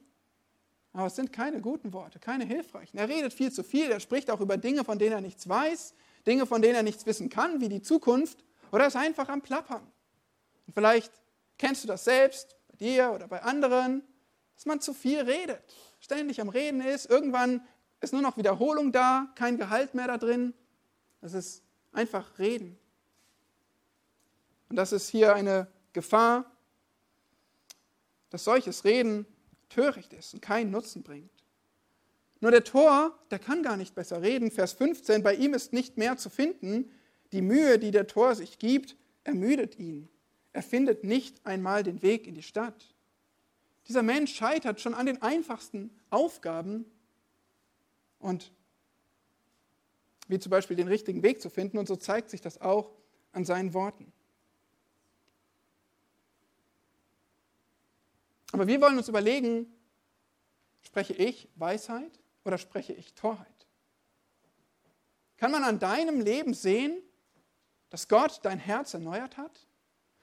aber es sind keine guten Worte, keine hilfreichen. Er redet viel zu viel, er spricht auch über Dinge, von denen er nichts weiß, Dinge, von denen er nichts wissen kann, wie die Zukunft, oder er ist einfach am Plappern. Und vielleicht kennst du das selbst, dir oder bei anderen, dass man zu viel redet, ständig am Reden ist, irgendwann ist nur noch Wiederholung da, kein Gehalt mehr da drin. Das ist einfach Reden. Und das ist hier eine Gefahr, dass solches Reden töricht ist und keinen Nutzen bringt. Nur der Tor, der kann gar nicht besser reden. Vers 15, bei ihm ist nicht mehr zu finden. Die Mühe, die der Tor sich gibt, ermüdet ihn. Er findet nicht einmal den Weg in die Stadt. Dieser Mensch scheitert schon an den einfachsten Aufgaben und wie zum Beispiel den richtigen Weg zu finden. Und so zeigt sich das auch an seinen Worten. Aber wir wollen uns überlegen, spreche ich Weisheit oder spreche ich Torheit? Kann man an deinem Leben sehen, dass Gott dein Herz erneuert hat?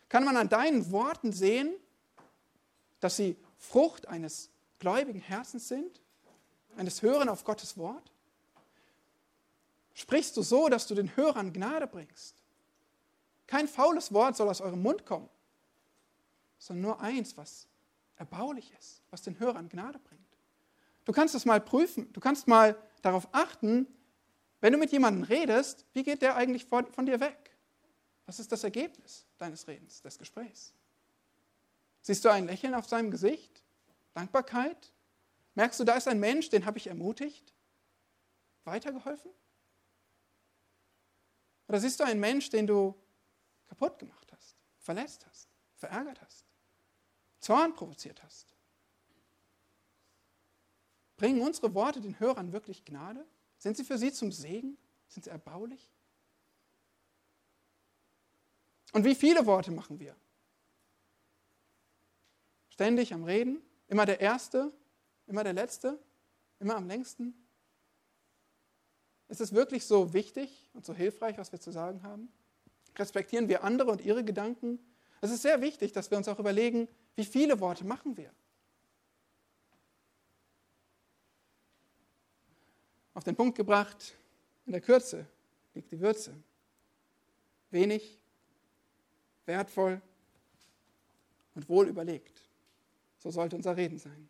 Kann man an deinen Worten sehen, dass sie Frucht eines gläubigen Herzens sind, eines Hören auf Gottes Wort? Sprichst du so, dass du den Hörern Gnade bringst? Kein faules Wort soll aus eurem Mund kommen, sondern nur eins, was erbaulich ist, was den Hörern Gnade bringt. Du kannst es mal prüfen, du kannst mal darauf achten, wenn du mit jemandem redest, wie geht der eigentlich von, von dir weg? Was ist das Ergebnis deines Redens, des Gesprächs? Siehst du ein Lächeln auf seinem Gesicht? Dankbarkeit? Merkst du, da ist ein Mensch, den habe ich ermutigt? Weitergeholfen? Oder siehst du einen Mensch, den du kaputt gemacht hast, verletzt hast, verärgert hast, Zorn provoziert hast? Bringen unsere Worte den Hörern wirklich Gnade? Sind sie für sie zum Segen? Sind sie erbaulich? Und wie viele Worte machen wir? Ständig am Reden, immer der Erste, immer der Letzte, immer am längsten. Ist es wirklich so wichtig und so hilfreich, was wir zu sagen haben? Respektieren wir andere und ihre Gedanken? Es ist sehr wichtig, dass wir uns auch überlegen, wie viele Worte machen wir? Auf den Punkt gebracht, in der Kürze liegt die Würze. Wenig, wertvoll und wohl überlegt. So sollte unser Reden sein.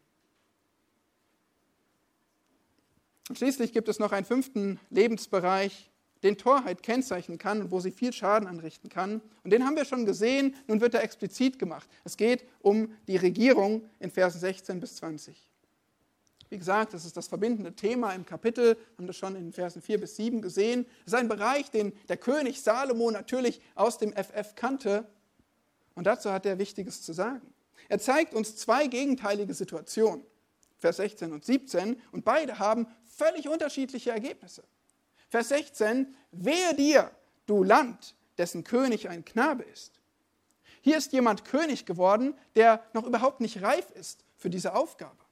Und schließlich gibt es noch einen fünften Lebensbereich, den Torheit kennzeichnen kann und wo sie viel Schaden anrichten kann. Und den haben wir schon gesehen, nun wird er explizit gemacht. Es geht um die Regierung in Versen 16 bis 20. Wie gesagt, das ist das verbindende Thema im Kapitel, haben das schon in Versen 4 bis 7 gesehen. Es ist ein Bereich, den der König Salomo natürlich aus dem FF kannte. Und dazu hat er Wichtiges zu sagen. Er zeigt uns zwei gegenteilige Situationen, Vers 16 und 17, und beide haben völlig unterschiedliche Ergebnisse. Vers 16, wehe dir, du Land, dessen König ein Knabe ist. Hier ist jemand König geworden, der noch überhaupt nicht reif ist für diese Aufgabe.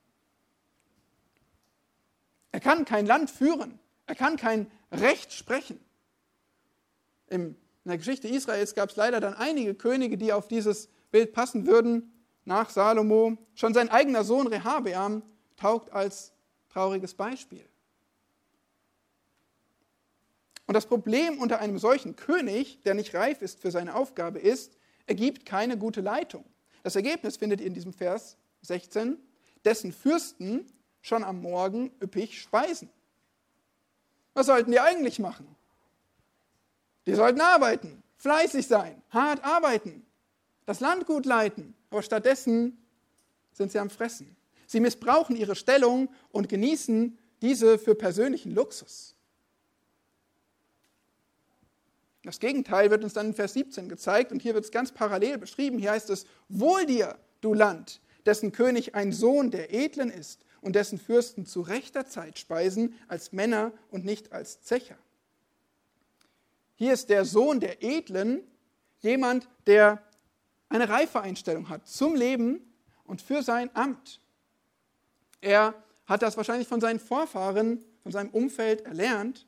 Er kann kein Land führen, er kann kein Recht sprechen. in der Geschichte Israels gab es leider dann einige Könige, die auf dieses Bild passen würden, nach Salomo. Schon sein eigener Sohn Rehabeam taugt als trauriges Beispiel. Und das Problem unter einem solchen König, der nicht reif ist für seine Aufgabe, ist, er gibt keine gute Leitung. Das Ergebnis findet ihr in diesem Vers 16, dessen Fürsten schon am Morgen üppig speisen. Was sollten die eigentlich machen? Die sollten arbeiten, fleißig sein, hart arbeiten, das Land gut leiten, aber stattdessen sind sie am Fressen. Sie missbrauchen ihre Stellung und genießen diese für persönlichen Luxus. Das Gegenteil wird uns dann in Vers 17 gezeigt und hier wird es ganz parallel beschrieben. Hier heißt es, Wohl dir, du Land, dessen König ein Sohn der Edlen ist und dessen Fürsten zu rechter Zeit speisen als Männer und nicht als Zecher. Hier ist der Sohn der Edlen jemand, der eine reife Einstellung hat zum Leben und für sein Amt. Er hat das wahrscheinlich von seinen Vorfahren, von seinem Umfeld erlernt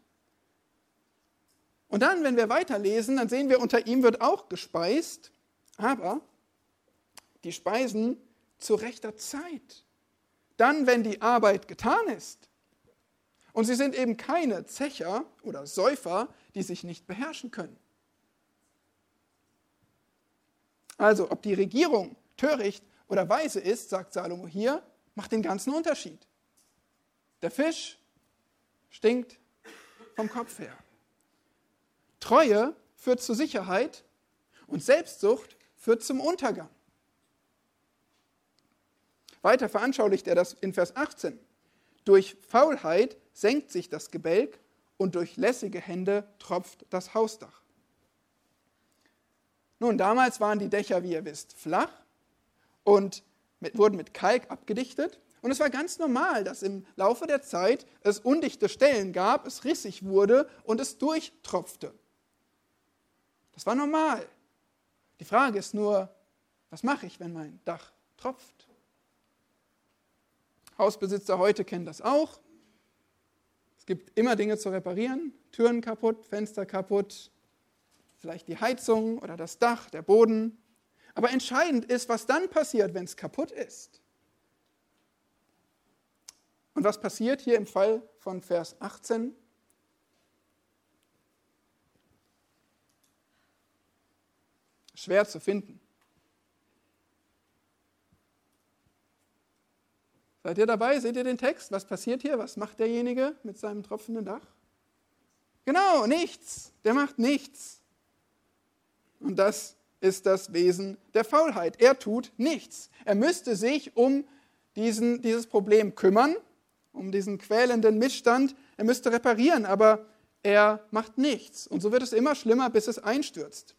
und dann, wenn wir weiterlesen, dann sehen wir, unter ihm wird auch gespeist, aber die Speisen zu rechter Zeit. Dann, wenn die Arbeit getan ist. Und sie sind eben keine Zecher oder Säufer, die sich nicht beherrschen können. Also, ob die Regierung töricht oder weise ist, sagt Salomo hier, macht den ganzen Unterschied. Der Fisch stinkt vom Kopf her. Treue führt zur Sicherheit und Selbstsucht führt zum Untergang. Weiter veranschaulicht er das in Vers 18. Durch Faulheit senkt sich das Gebälk und durch lässige Hände tropft das Hausdach. Nun, damals waren die Dächer, wie ihr wisst, flach und mit, wurden mit Kalk abgedichtet. Und es war ganz normal, dass im Laufe der Zeit es undichte Stellen gab, es rissig wurde und es durchtropfte. Das war normal. Die Frage ist nur, was mache ich, wenn mein Dach tropft? Hausbesitzer heute kennen das auch. Es gibt immer Dinge zu reparieren. Türen kaputt, Fenster kaputt, vielleicht die Heizung oder das Dach, der Boden. Aber entscheidend ist, was dann passiert, wenn es kaputt ist. Und was passiert hier im Fall von Vers 18? Schwer zu finden. Seid ihr dabei? Seht ihr den Text? Was passiert hier? Was macht derjenige mit seinem tropfenden Dach? Genau, nichts. Der macht nichts. Und das ist das Wesen der Faulheit. Er tut nichts. Er müsste sich um diesen, dieses Problem kümmern, um diesen quälenden Missstand. Er müsste reparieren, aber er macht nichts. Und so wird es immer schlimmer, bis es einstürzt.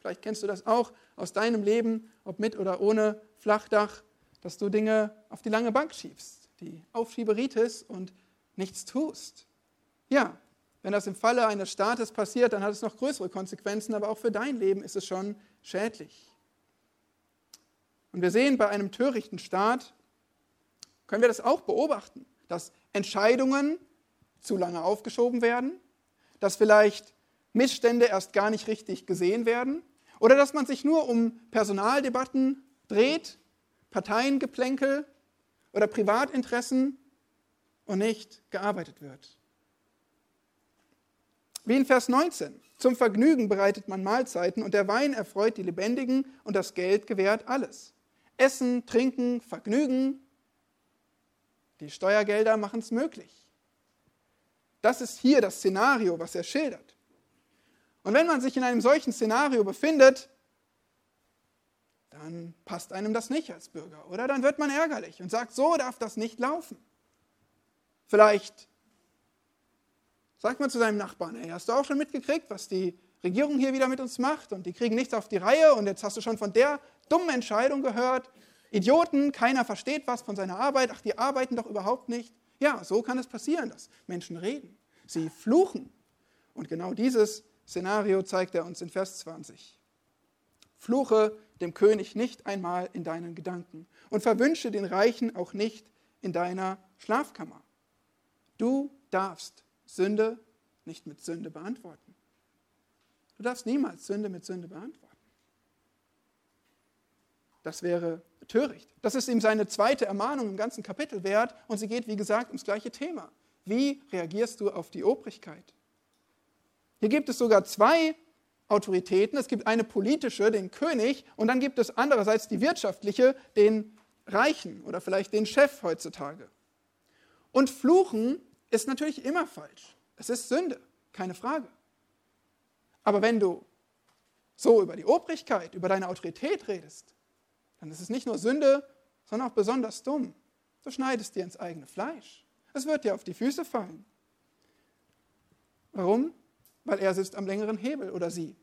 Vielleicht kennst du das auch aus deinem Leben, ob mit oder ohne Flachdach dass du Dinge auf die lange Bank schiebst, die Aufschieberitis und nichts tust. Ja, wenn das im Falle eines Staates passiert, dann hat es noch größere Konsequenzen, aber auch für dein Leben ist es schon schädlich. Und wir sehen, bei einem törichten Staat können wir das auch beobachten, dass Entscheidungen zu lange aufgeschoben werden, dass vielleicht Missstände erst gar nicht richtig gesehen werden oder dass man sich nur um Personaldebatten dreht Parteiengeplänkel oder Privatinteressen und nicht gearbeitet wird. Wie in Vers 19. Zum Vergnügen bereitet man Mahlzeiten und der Wein erfreut die Lebendigen und das Geld gewährt alles. Essen, Trinken, Vergnügen, die Steuergelder machen es möglich. Das ist hier das Szenario, was er schildert. Und wenn man sich in einem solchen Szenario befindet, dann passt einem das nicht als Bürger. Oder dann wird man ärgerlich und sagt, so darf das nicht laufen. Vielleicht sagt man zu seinem Nachbarn, hey, hast du auch schon mitgekriegt, was die Regierung hier wieder mit uns macht und die kriegen nichts auf die Reihe und jetzt hast du schon von der dummen Entscheidung gehört. Idioten, keiner versteht was von seiner Arbeit, ach, die arbeiten doch überhaupt nicht. Ja, so kann es passieren, dass Menschen reden. Sie fluchen. Und genau dieses Szenario zeigt er uns in Vers 20. Fluche dem König nicht einmal in deinen Gedanken und verwünsche den Reichen auch nicht in deiner Schlafkammer. Du darfst Sünde nicht mit Sünde beantworten. Du darfst niemals Sünde mit Sünde beantworten. Das wäre töricht. Das ist ihm seine zweite Ermahnung im ganzen Kapitel wert und sie geht, wie gesagt, ums gleiche Thema. Wie reagierst du auf die Obrigkeit? Hier gibt es sogar zwei Autoritäten. Es gibt eine politische, den König, und dann gibt es andererseits die wirtschaftliche, den Reichen oder vielleicht den Chef heutzutage. Und Fluchen ist natürlich immer falsch. Es ist Sünde, keine Frage. Aber wenn du so über die Obrigkeit, über deine Autorität redest, dann ist es nicht nur Sünde, sondern auch besonders dumm. Du schneidest dir ins eigene Fleisch. Es wird dir auf die Füße fallen. Warum? Weil er sitzt am längeren Hebel oder sie.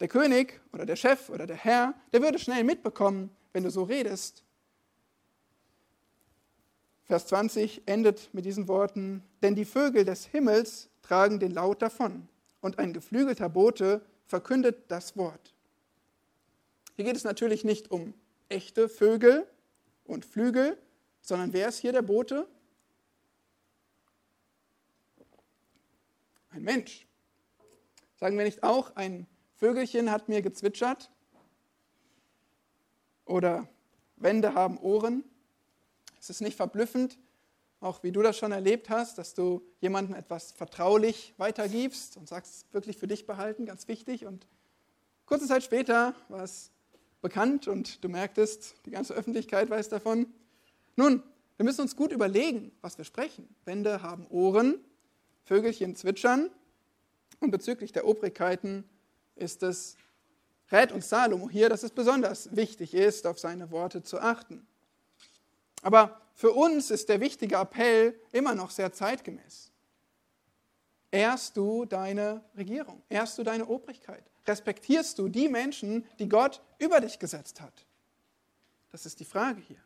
Der König oder der Chef oder der Herr, der würde schnell mitbekommen, wenn du so redest. Vers 20 endet mit diesen Worten, denn die Vögel des Himmels tragen den Laut davon und ein geflügelter Bote verkündet das Wort. Hier geht es natürlich nicht um echte Vögel und Flügel, sondern wer ist hier der Bote? Ein Mensch. Sagen wir nicht auch, ein Vögelchen hat mir gezwitschert? Oder Wände haben Ohren? Es ist nicht verblüffend, auch wie du das schon erlebt hast, dass du jemandem etwas vertraulich weitergibst und sagst, wirklich für dich behalten, ganz wichtig. Und kurze Zeit später war es bekannt und du merktest, die ganze Öffentlichkeit weiß davon. Nun, wir müssen uns gut überlegen, was wir sprechen. Wände haben Ohren Vögelchen zwitschern. Und bezüglich der Obrigkeiten ist es, rät uns Salomo hier, dass es besonders wichtig ist, auf seine Worte zu achten. Aber für uns ist der wichtige Appell immer noch sehr zeitgemäß. Ehrst du deine Regierung, ehrst du deine Obrigkeit, respektierst du die Menschen, die Gott über dich gesetzt hat? Das ist die Frage hier.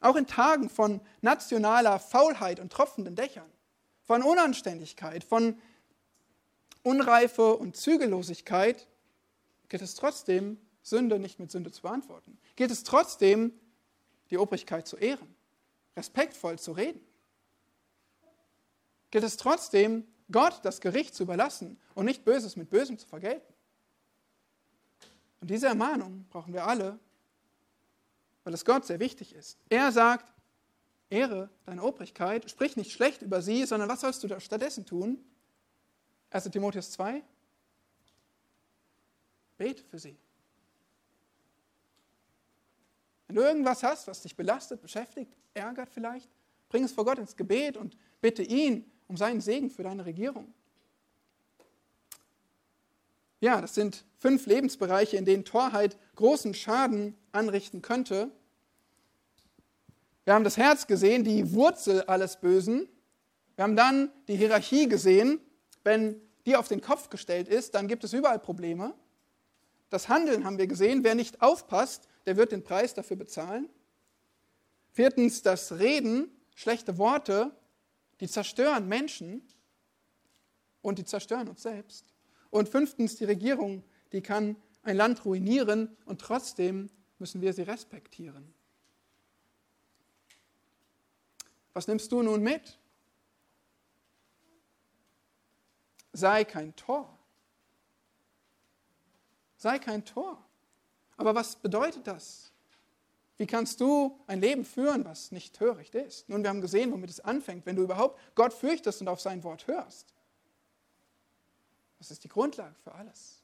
Auch in Tagen von nationaler Faulheit und tropfenden Dächern, von Unanständigkeit, von Unreife und Zügellosigkeit gilt es trotzdem, Sünde nicht mit Sünde zu beantworten. Gilt es trotzdem, die Obrigkeit zu ehren, respektvoll zu reden. Gilt es trotzdem, Gott das Gericht zu überlassen und nicht Böses mit Bösem zu vergelten. Und diese Ermahnung brauchen wir alle, weil es Gott sehr wichtig ist. Er sagt, ehre deine Obrigkeit, sprich nicht schlecht über sie, sondern was sollst du stattdessen tun? 1 Timotheus 2, bete für sie. Wenn du irgendwas hast, was dich belastet, beschäftigt, ärgert vielleicht, bring es vor Gott ins Gebet und bitte ihn um seinen Segen für deine Regierung. Ja, das sind fünf Lebensbereiche, in denen Torheit großen Schaden anrichten könnte. Wir haben das Herz gesehen, die Wurzel alles Bösen. Wir haben dann die Hierarchie gesehen. Wenn die auf den Kopf gestellt ist, dann gibt es überall Probleme. Das Handeln haben wir gesehen. Wer nicht aufpasst, der wird den Preis dafür bezahlen. Viertens, das Reden, schlechte Worte, die zerstören Menschen und die zerstören uns selbst. Und fünftens, die Regierung, die kann ein Land ruinieren und trotzdem müssen wir sie respektieren. Was nimmst du nun mit? Sei kein Tor. Sei kein Tor. Aber was bedeutet das? Wie kannst du ein Leben führen, was nicht töricht ist? Nun, wir haben gesehen, womit es anfängt, wenn du überhaupt Gott fürchtest und auf sein Wort hörst. Das ist die Grundlage für alles.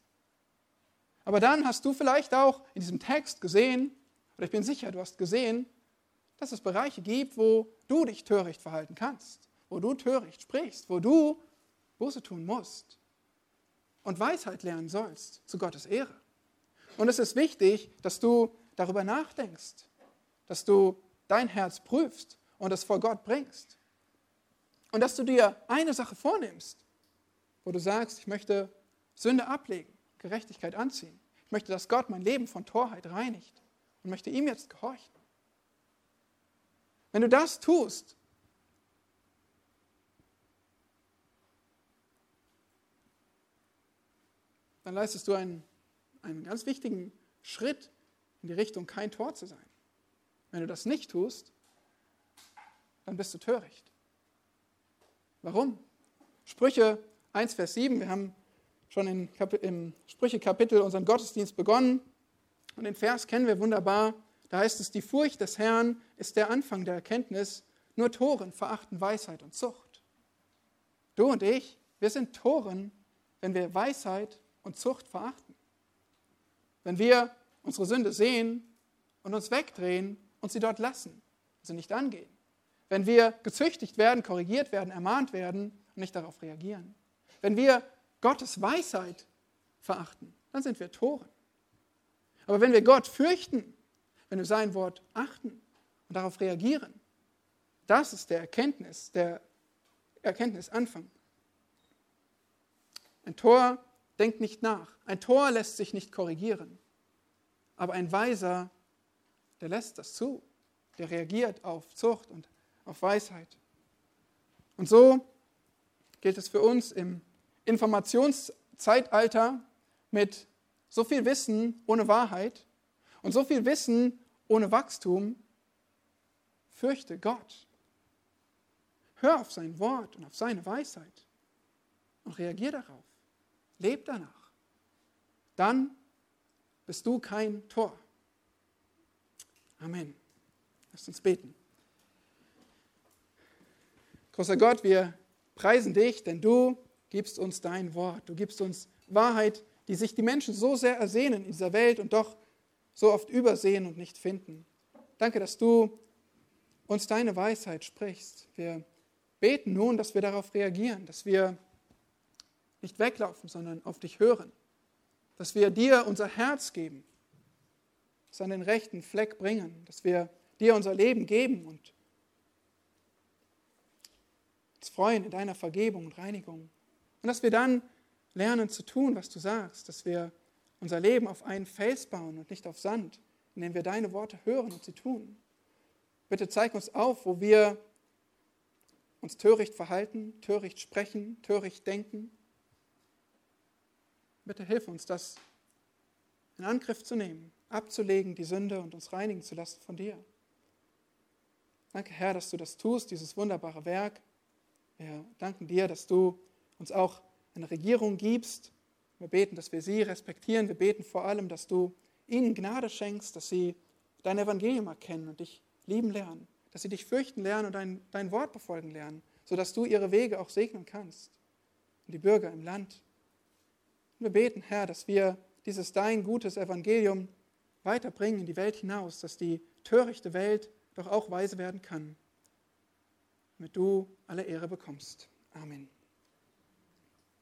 Aber dann hast du vielleicht auch in diesem Text gesehen, oder ich bin sicher, du hast gesehen, dass es Bereiche gibt, wo du dich töricht verhalten kannst, wo du töricht sprichst, wo du Buße tun musst und Weisheit lernen sollst zu Gottes Ehre. Und es ist wichtig, dass du darüber nachdenkst, dass du dein Herz prüfst und es vor Gott bringst. Und dass du dir eine Sache vornimmst, wo du sagst, ich möchte Sünde ablegen, Gerechtigkeit anziehen. Ich möchte, dass Gott mein Leben von Torheit reinigt und möchte ihm jetzt gehorchen. Wenn du das tust, dann leistest du einen, einen ganz wichtigen Schritt in die Richtung, kein Tor zu sein. Wenn du das nicht tust, dann bist du töricht. Warum? Sprüche 1, Vers 7, wir haben schon in, im Sprüche-Kapitel unseren Gottesdienst begonnen und den Vers kennen wir wunderbar. Da heißt es, die Furcht des Herrn ist der Anfang der Erkenntnis, nur Toren verachten Weisheit und Zucht. Du und ich, wir sind Toren, wenn wir Weisheit und Zucht verachten. Wenn wir unsere Sünde sehen und uns wegdrehen und sie dort lassen, sie nicht angehen. Wenn wir gezüchtigt werden, korrigiert werden, ermahnt werden und nicht darauf reagieren. Wenn wir Gottes Weisheit verachten, dann sind wir Toren. Aber wenn wir Gott fürchten, wenn wir sein Wort achten und darauf reagieren, das ist der Erkenntnis, der Erkenntnisanfang. Ein Tor denkt nicht nach. Ein Tor lässt sich nicht korrigieren. Aber ein Weiser, der lässt das zu. Der reagiert auf Zucht und auf Weisheit. Und so gilt es für uns im Informationszeitalter mit so viel Wissen ohne Wahrheit und so viel Wissen ohne Wachstum. Fürchte Gott. Hör auf sein Wort und auf seine Weisheit und reagier darauf. Leb danach. Dann bist du kein Tor. Amen. Lass uns beten. Großer Gott, wir preisen dich, denn du gibst uns dein Wort. Du gibst uns Wahrheit, die sich die Menschen so sehr ersehnen in dieser Welt und doch so oft übersehen und nicht finden. Danke, dass du uns deine Weisheit sprichst. Wir beten nun, dass wir darauf reagieren, dass wir nicht weglaufen, sondern auf dich hören dass wir dir unser Herz geben, es an den rechten Fleck bringen, dass wir dir unser Leben geben und uns freuen in deiner Vergebung und Reinigung. Und dass wir dann lernen zu tun, was du sagst, dass wir unser Leben auf einen Fels bauen und nicht auf Sand, indem wir deine Worte hören und sie tun. Bitte zeig uns auf, wo wir uns töricht verhalten, töricht sprechen, töricht denken. Bitte hilf uns, das in Angriff zu nehmen, abzulegen, die Sünde und uns reinigen zu lassen von dir. Danke, Herr, dass du das tust, dieses wunderbare Werk. Wir danken dir, dass du uns auch eine Regierung gibst. Wir beten, dass wir sie respektieren. Wir beten vor allem, dass du ihnen Gnade schenkst, dass sie dein Evangelium erkennen und dich lieben lernen, dass sie dich fürchten lernen und dein, dein Wort befolgen lernen, sodass du ihre Wege auch segnen kannst und die Bürger im Land. Und wir beten, Herr, dass wir dieses dein gutes Evangelium weiterbringen in die Welt hinaus, dass die törichte Welt doch auch weise werden kann, damit du alle Ehre bekommst. Amen.